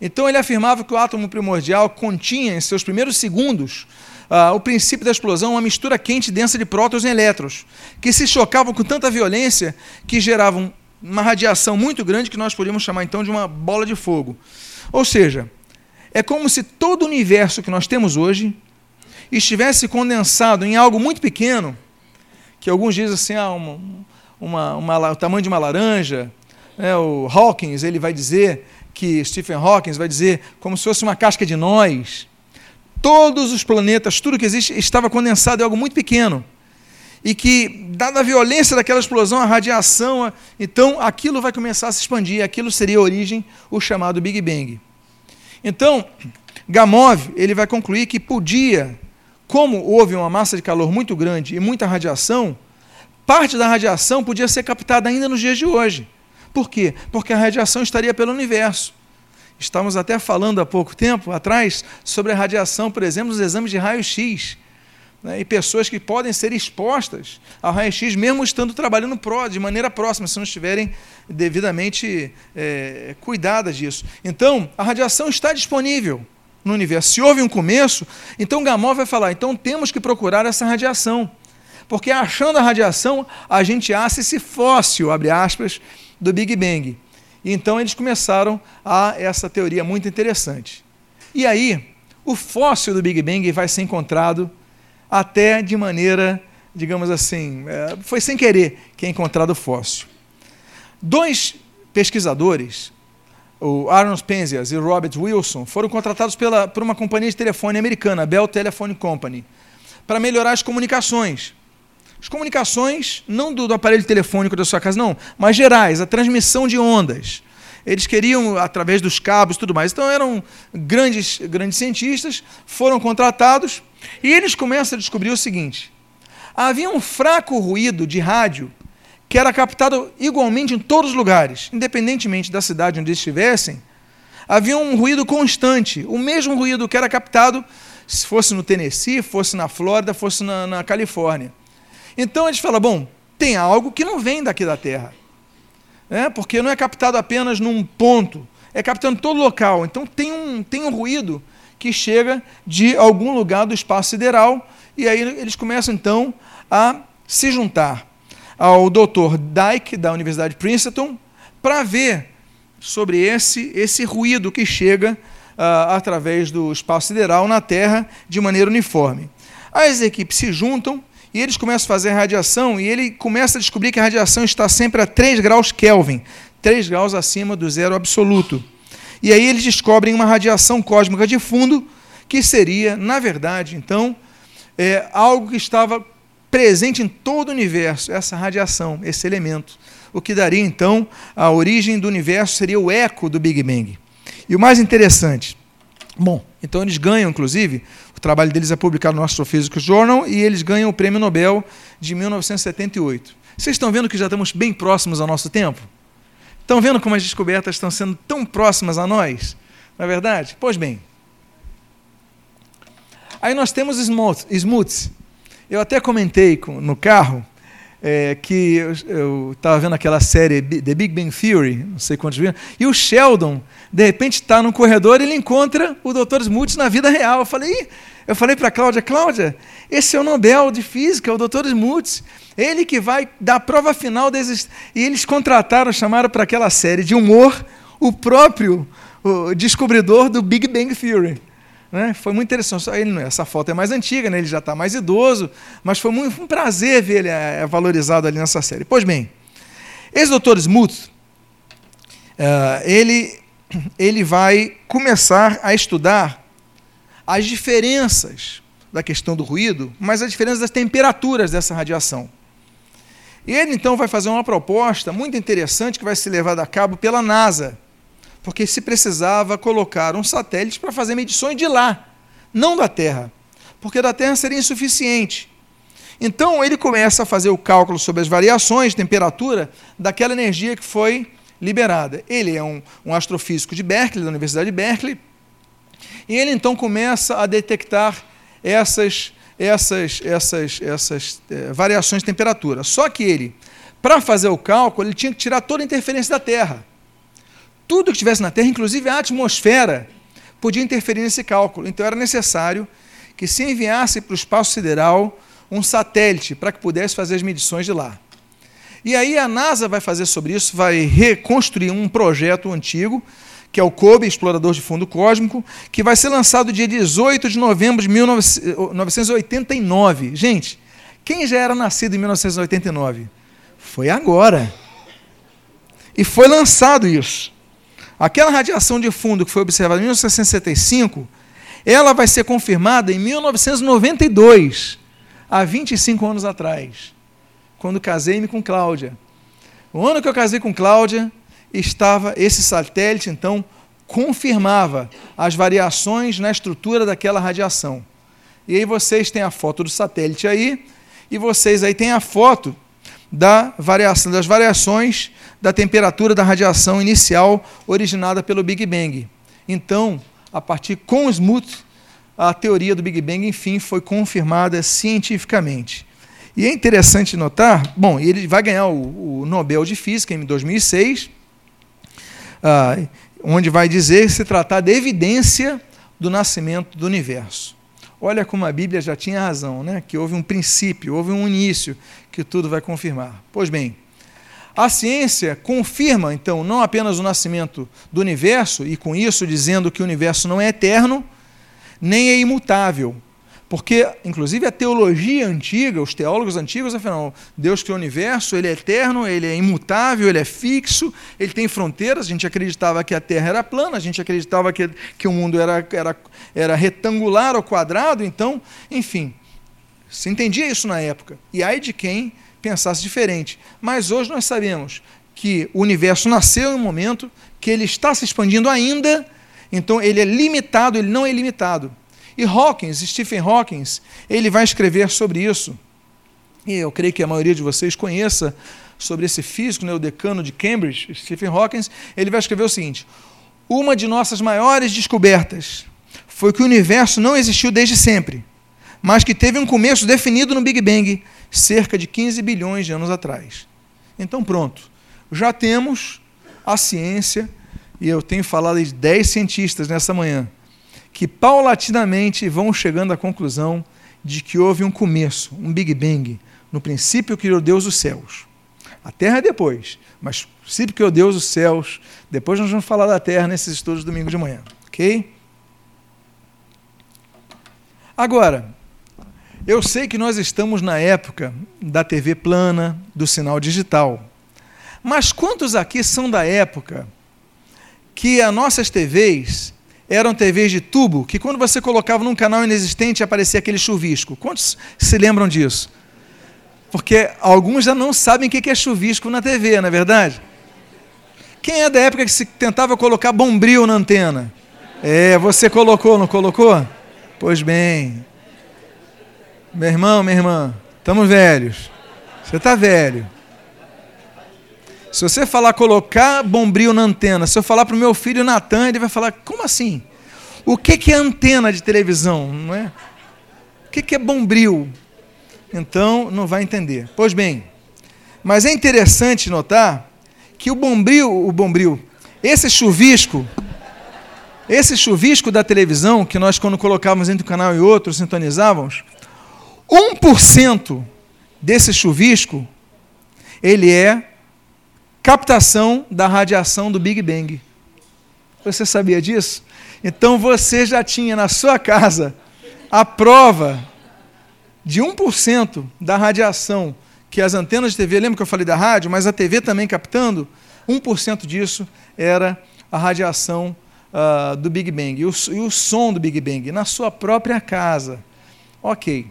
Então ele afirmava que o átomo primordial continha em seus primeiros segundos uh, o princípio da explosão, uma mistura quente e densa de prótons e elétrons, que se chocavam com tanta violência que geravam uma radiação muito grande que nós podíamos chamar então de uma bola de fogo. Ou seja, é como se todo o universo que nós temos hoje estivesse condensado em algo muito pequeno, que alguns dizem assim, ah, uma, uma, uma, o tamanho de uma laranja. Né? O Hawkins ele vai dizer que Stephen Hawking vai dizer como se fosse uma casca de nós. Todos os planetas, tudo que existe, estava condensado em algo muito pequeno. E que, dada a violência daquela explosão, a radiação, então aquilo vai começar a se expandir. Aquilo seria a origem, o chamado Big Bang. Então, Gamov ele vai concluir que podia, como houve uma massa de calor muito grande e muita radiação, parte da radiação podia ser captada ainda nos dias de hoje. Por quê? Porque a radiação estaria pelo universo. Estávamos até falando há pouco tempo atrás sobre a radiação, por exemplo, nos exames de raio-x. Né, e pessoas que podem ser expostas ao raio-x, mesmo estando trabalhando pró, de maneira próxima, se não estiverem devidamente é, cuidadas disso. Então, a radiação está disponível no universo. Se houve um começo, então Gamow vai falar: então temos que procurar essa radiação. Porque achando a radiação, a gente acha esse fóssil, abre aspas, do Big Bang. E então eles começaram a essa teoria muito interessante. E aí, o fóssil do Big Bang vai ser encontrado até de maneira, digamos assim, é, foi sem querer que é encontrado o fóssil. Dois pesquisadores, o Aaron Penzias e o Robert Wilson, foram contratados pela, por uma companhia de telefone americana, a Bell Telephone Company, para melhorar as comunicações. As comunicações, não do, do, aparelho telefônico da sua casa, não, mas gerais, a transmissão de ondas. Eles queriam, através dos cabos e tudo mais. Então eram grandes, grandes cientistas, foram contratados, e eles começam a descobrir o seguinte: havia um fraco ruído de rádio que era captado igualmente em todos os lugares, independentemente da cidade onde estivessem. Havia um ruído constante, o mesmo ruído que era captado se fosse no Tennessee, fosse na Flórida, fosse na, na Califórnia. Então a gente fala, bom, tem algo que não vem daqui da Terra. É, porque não é captado apenas num ponto, é captado em todo local. Então tem um, tem um ruído que chega de algum lugar do espaço sideral, e aí eles começam então a se juntar ao Dr. Dyke, da Universidade de Princeton, para ver sobre esse, esse ruído que chega uh, através do espaço sideral na Terra de maneira uniforme. As equipes se juntam e eles começam a fazer radiação e ele começa a descobrir que a radiação está sempre a 3 graus Kelvin, 3 graus acima do zero absoluto. E aí eles descobrem uma radiação cósmica de fundo, que seria, na verdade, então, é, algo que estava presente em todo o universo, essa radiação, esse elemento. O que daria, então, a origem do universo seria o eco do Big Bang. E o mais interessante, bom, então eles ganham, inclusive, o trabalho deles é publicado no Astrophysics Journal e eles ganham o Prêmio Nobel de 1978. Vocês estão vendo que já estamos bem próximos ao nosso tempo? Estão vendo como as descobertas estão sendo tão próximas a nós? Não é verdade? Pois bem. Aí nós temos Smuts. Eu até comentei no carro é, que eu estava vendo aquela série The Big Bang Theory, não sei quantos viram, e o Sheldon, de repente, está num corredor e ele encontra o Dr. Smuts na vida real. Eu falei, eu falei para a Cláudia, Cláudia, esse é o Nobel de Física, o Dr. Smuts, ele que vai dar a prova final. E eles contrataram, chamaram para aquela série de humor o próprio o descobridor do Big Bang Theory. Né? Foi muito interessante. Ele, essa foto é mais antiga, né? ele já está mais idoso, mas foi muito, um prazer ver ele é, é, valorizado ali nessa série. Pois bem, esse doutor Smuth, uh, ele, ele vai começar a estudar as diferenças da questão do ruído, mas as diferenças das temperaturas dessa radiação. Ele então vai fazer uma proposta muito interessante que vai ser levada a cabo pela NASA porque se precisava colocar um satélite para fazer medições de lá, não da Terra, porque da Terra seria insuficiente. Então ele começa a fazer o cálculo sobre as variações de temperatura daquela energia que foi liberada. Ele é um, um astrofísico de Berkeley, da Universidade de Berkeley, e ele então começa a detectar essas, essas, essas, essas é, variações de temperatura. Só que ele, para fazer o cálculo, ele tinha que tirar toda a interferência da Terra tudo que estivesse na Terra, inclusive a atmosfera, podia interferir nesse cálculo. Então era necessário que se enviasse para o espaço sideral um satélite para que pudesse fazer as medições de lá. E aí a NASA vai fazer sobre isso, vai reconstruir um projeto antigo, que é o COBE, Explorador de Fundo Cósmico, que vai ser lançado dia 18 de novembro de 1989. Gente, quem já era nascido em 1989? Foi agora. E foi lançado isso. Aquela radiação de fundo que foi observada em 1965, ela vai ser confirmada em 1992, há 25 anos atrás, quando casei-me com Cláudia. O ano que eu casei com Cláudia, estava esse satélite, então, confirmava as variações na estrutura daquela radiação. E aí vocês têm a foto do satélite aí, e vocês aí têm a foto da variação, das variações da temperatura da radiação inicial originada pelo Big Bang. Então, a partir com Smoot, a teoria do Big Bang, enfim, foi confirmada cientificamente. E é interessante notar, bom, ele vai ganhar o, o Nobel de Física em 2006, ah, onde vai dizer se tratar de evidência do nascimento do universo. Olha como a Bíblia já tinha razão, né? que houve um princípio, houve um início, que tudo vai confirmar. Pois bem, a ciência confirma, então, não apenas o nascimento do universo, e com isso dizendo que o universo não é eterno, nem é imutável, porque, inclusive, a teologia antiga, os teólogos antigos afirmam: Deus criou o universo, ele é eterno, ele é imutável, ele é fixo, ele tem fronteiras. A gente acreditava que a Terra era plana, a gente acreditava que, que o mundo era, era, era retangular ou quadrado. Então, enfim, se entendia isso na época. E aí de quem pensasse diferente. Mas hoje nós sabemos que o universo nasceu em um momento que ele está se expandindo ainda, então ele é limitado, ele não é ilimitado. E Hawkins, Stephen Hawking, ele vai escrever sobre isso. E eu creio que a maioria de vocês conheça sobre esse físico, né, o decano de Cambridge, Stephen Hawking, ele vai escrever o seguinte: Uma de nossas maiores descobertas foi que o universo não existiu desde sempre, mas que teve um começo definido no Big Bang, cerca de 15 bilhões de anos atrás. Então, pronto. Já temos a ciência, e eu tenho falado de 10 cientistas nessa manhã, que paulatinamente vão chegando à conclusão de que houve um começo, um Big Bang. No princípio criou Deus os céus. A terra é depois, mas no princípio criou Deus os céus. Depois nós vamos falar da terra nesses estudos domingo de manhã. Ok? Agora, eu sei que nós estamos na época da TV plana, do sinal digital. Mas quantos aqui são da época que as nossas TVs eram TVs de tubo que quando você colocava num canal inexistente aparecia aquele chuvisco. Quantos se lembram disso? Porque alguns já não sabem o que é chuvisco na TV, não é verdade? Quem é da época que se tentava colocar bombril na antena? É, você colocou, não colocou? Pois bem. Meu irmão, minha irmã, estamos velhos. Você está velho. Se você falar colocar bombril na antena, se eu falar para o meu filho Natan, ele vai falar: como assim? O que, é antena de televisão? Não é? O que, é bombril? Então não vai entender. Pois bem, mas é interessante notar que o bombril, o bombril, esse chuvisco, esse chuvisco da televisão, que nós quando colocávamos entre um canal e outro, sintonizávamos, 1% desse chuvisco, ele é captação da radiação do Big Bang. Você sabia disso? Então você já tinha na sua casa a prova de 1% da radiação que as antenas de TV, lembra que eu falei da rádio, mas a TV também captando, 1% disso era a radiação uh, do Big Bang, e o, e o som do Big Bang, na sua própria casa. Ok.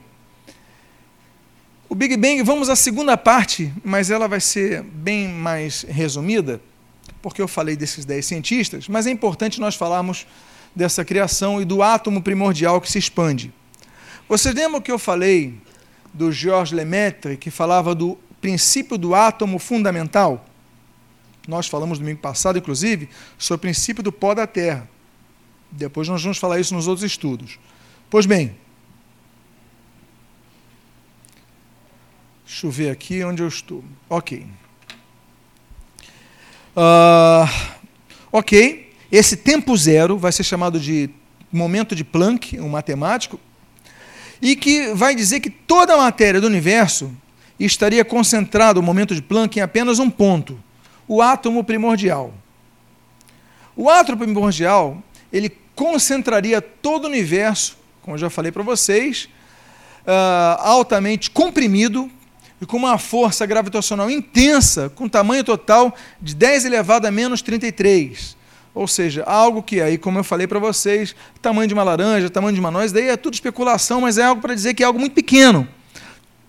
O Big Bang, vamos à segunda parte, mas ela vai ser bem mais resumida, porque eu falei desses dez cientistas, mas é importante nós falarmos dessa criação e do átomo primordial que se expande. Vocês lembram que eu falei do Georges Lemaitre, que falava do princípio do átomo fundamental? Nós falamos domingo passado, inclusive, sobre o princípio do pó da Terra. Depois nós vamos falar isso nos outros estudos. Pois bem, Deixa eu ver aqui onde eu estou. Ok. Uh, Ok, esse tempo zero vai ser chamado de momento de Planck, um matemático, e que vai dizer que toda a matéria do universo estaria concentrada, o momento de Planck, em apenas um ponto, o átomo primordial. O átomo primordial, ele concentraria todo o universo, como eu já falei para vocês, uh, altamente comprimido e com uma força gravitacional intensa, com tamanho total de 10 elevado a menos 33. Ou seja, algo que aí, como eu falei para vocês, tamanho de uma laranja, tamanho de uma noz, daí é tudo especulação, mas é algo para dizer que é algo muito pequeno.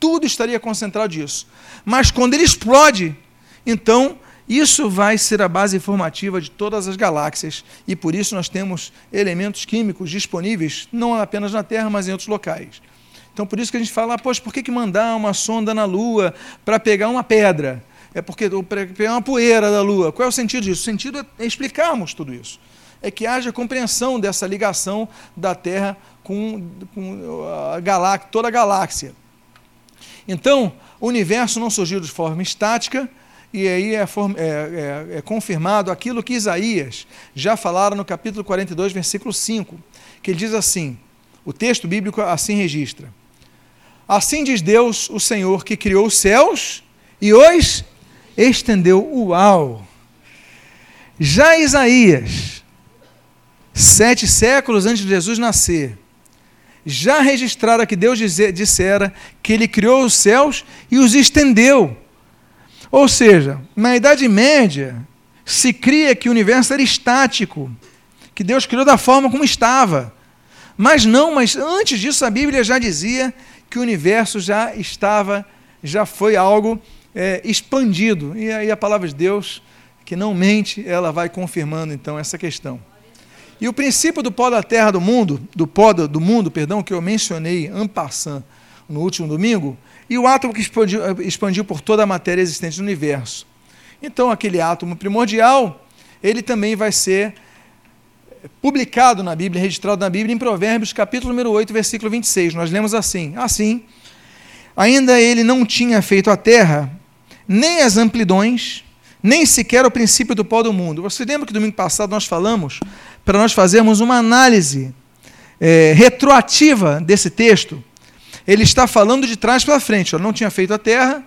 Tudo estaria concentrado disso. Mas quando ele explode, então isso vai ser a base informativa de todas as galáxias e por isso nós temos elementos químicos disponíveis não apenas na Terra, mas em outros locais. Então por isso que a gente fala, ah, poxa, por que, que mandar uma sonda na Lua para pegar uma pedra? É porque é uma poeira da Lua. Qual é o sentido disso? O sentido é explicarmos tudo isso. É que haja compreensão dessa ligação da Terra com, com a galáxia, toda a galáxia. Então, o universo não surgiu de forma estática, e aí é, é, é, é, confirmado aquilo que Isaías já falara no capítulo 42, versículo 5, que ele diz assim: o texto bíblico assim registra. Assim diz Deus, o Senhor, que criou os céus e os estendeu. Uau! Já Isaías, sete séculos antes de Jesus nascer, já registrara que Deus dissera que ele criou os céus e os estendeu. Ou seja, na Idade Média, se cria que o universo era estático, que Deus criou da forma como estava. Mas não, mas antes disso a Bíblia já dizia que o universo já estava, já foi algo é, expandido. E aí a palavra de Deus, que não mente, ela vai confirmando então essa questão. E o princípio do pó da terra do mundo, do pó do mundo, perdão, que eu mencionei en passant no último domingo, e o átomo que expandiu, expandiu por toda a matéria existente no universo. Então, aquele átomo primordial, ele também vai ser publicado na Bíblia, registrado na Bíblia, em Provérbios, capítulo número 8, versículo 26. Nós lemos assim: Assim, ainda ele não tinha feito a terra, nem as amplidões, nem sequer o princípio do pó do mundo. Você lembra que domingo passado nós falamos para nós fazermos uma análise é, retroativa desse texto? Ele está falando de trás para frente. Ele não tinha feito a terra,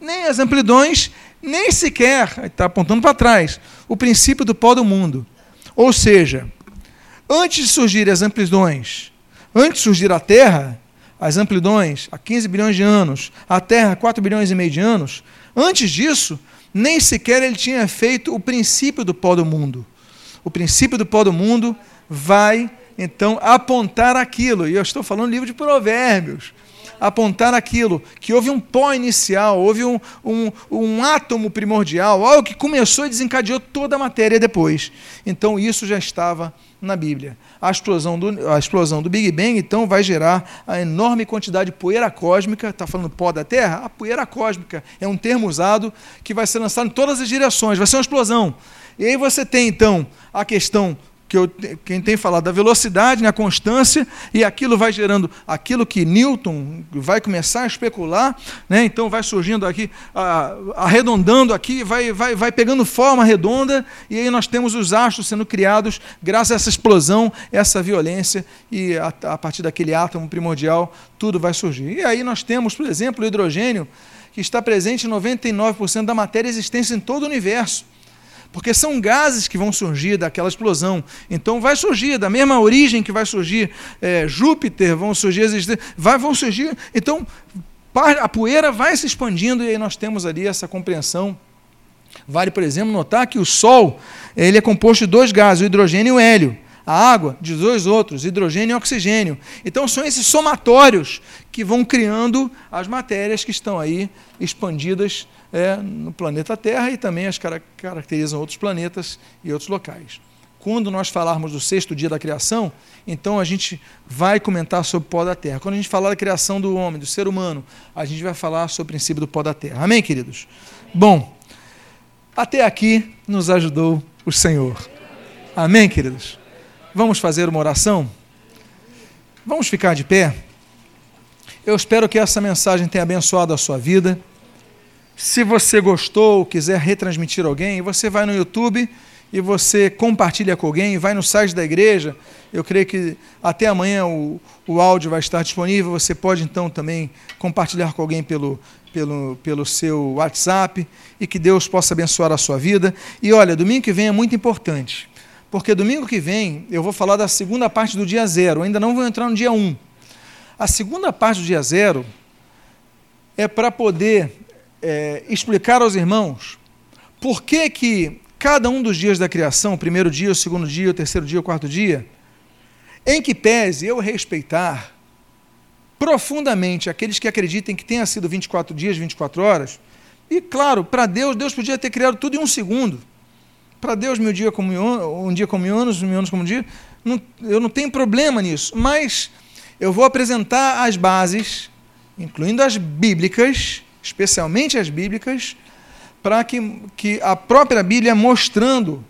nem as amplidões, nem sequer, está apontando para trás, o princípio do pó do mundo. Ou seja, antes de surgir as amplidões, antes de surgir a Terra, as amplidões há 15 bilhões de anos, a Terra há 4 bilhões e meio de anos, antes disso, nem sequer ele tinha feito o princípio do pó do mundo. O princípio do pó do mundo vai, então, apontar aquilo. E eu estou falando livro de Provérbios apontar aquilo, que houve um pó inicial, houve um, um, um átomo primordial, algo que começou e desencadeou toda a matéria depois. Então isso já estava na Bíblia. A explosão do, a explosão do Big Bang, então, vai gerar a enorme quantidade de poeira cósmica. Está falando pó da Terra? A poeira cósmica é um termo usado que vai ser lançado em todas as direções, vai ser uma explosão. E aí você tem, então, a questão que eu, quem tem falado da velocidade, na né, constância, e aquilo vai gerando aquilo que Newton vai começar a especular, né? então vai surgindo aqui, a, arredondando aqui, vai, vai, vai pegando forma redonda, e aí nós temos os astros sendo criados graças a essa explosão, essa violência, e a, a partir daquele átomo primordial, tudo vai surgir. E aí nós temos, por exemplo, o hidrogênio, que está presente em 99% da matéria existente em todo o universo porque são gases que vão surgir daquela explosão. Então vai surgir, da mesma origem que vai surgir é, Júpiter, vão surgir, vai, vão surgir. Então a poeira vai se expandindo e aí nós temos ali essa compreensão. Vale, por exemplo, notar que o Sol ele é composto de dois gases, o hidrogênio e o hélio. A água, de dois outros, hidrogênio e oxigênio. Então são esses somatórios que vão criando as matérias que estão aí expandidas é, no planeta Terra e também as caracterizam outros planetas e outros locais. Quando nós falarmos do sexto dia da criação, então a gente vai comentar sobre o pó da terra. Quando a gente falar da criação do homem, do ser humano, a gente vai falar sobre o princípio do pó da terra. Amém, queridos? Bom, até aqui nos ajudou o Senhor. Amém, queridos? Vamos fazer uma oração? Vamos ficar de pé? Eu espero que essa mensagem tenha abençoado a sua vida. Se você gostou, quiser retransmitir alguém, você vai no YouTube e você compartilha com alguém, vai no site da igreja. Eu creio que até amanhã o, o áudio vai estar disponível. Você pode então também compartilhar com alguém pelo, pelo, pelo seu WhatsApp e que Deus possa abençoar a sua vida. E olha, domingo que vem é muito importante, porque domingo que vem eu vou falar da segunda parte do dia zero, eu ainda não vou entrar no dia um. A segunda parte do dia zero é para poder é, explicar aos irmãos por que, que cada um dos dias da criação, o primeiro dia, o segundo dia, o terceiro dia, o quarto dia, em que pese eu respeitar profundamente aqueles que acreditem que tenha sido 24 dias, 24 horas, e claro, para Deus, Deus podia ter criado tudo em um segundo. Para Deus, meu dia como um dia como anos, mil anos como um dia, não, eu não tenho problema nisso, mas eu vou apresentar as bases, incluindo as bíblicas, especialmente as bíblicas, para que, que a própria Bíblia mostrando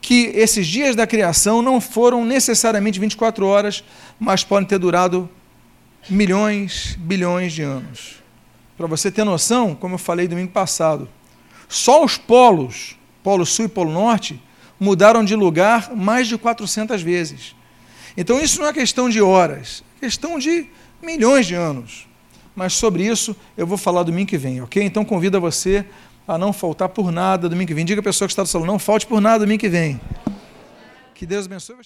que esses dias da criação não foram necessariamente 24 horas, mas podem ter durado milhões, bilhões de anos. Para você ter noção, como eu falei domingo passado, só os polos, Polo Sul e Polo Norte, mudaram de lugar mais de 400 vezes. Então isso não é questão de horas, é questão de milhões de anos. Mas sobre isso eu vou falar domingo que vem, ok? Então convido você a não faltar por nada domingo que vem. Diga a pessoa que está do salão, não falte por nada domingo que vem. Que Deus abençoe.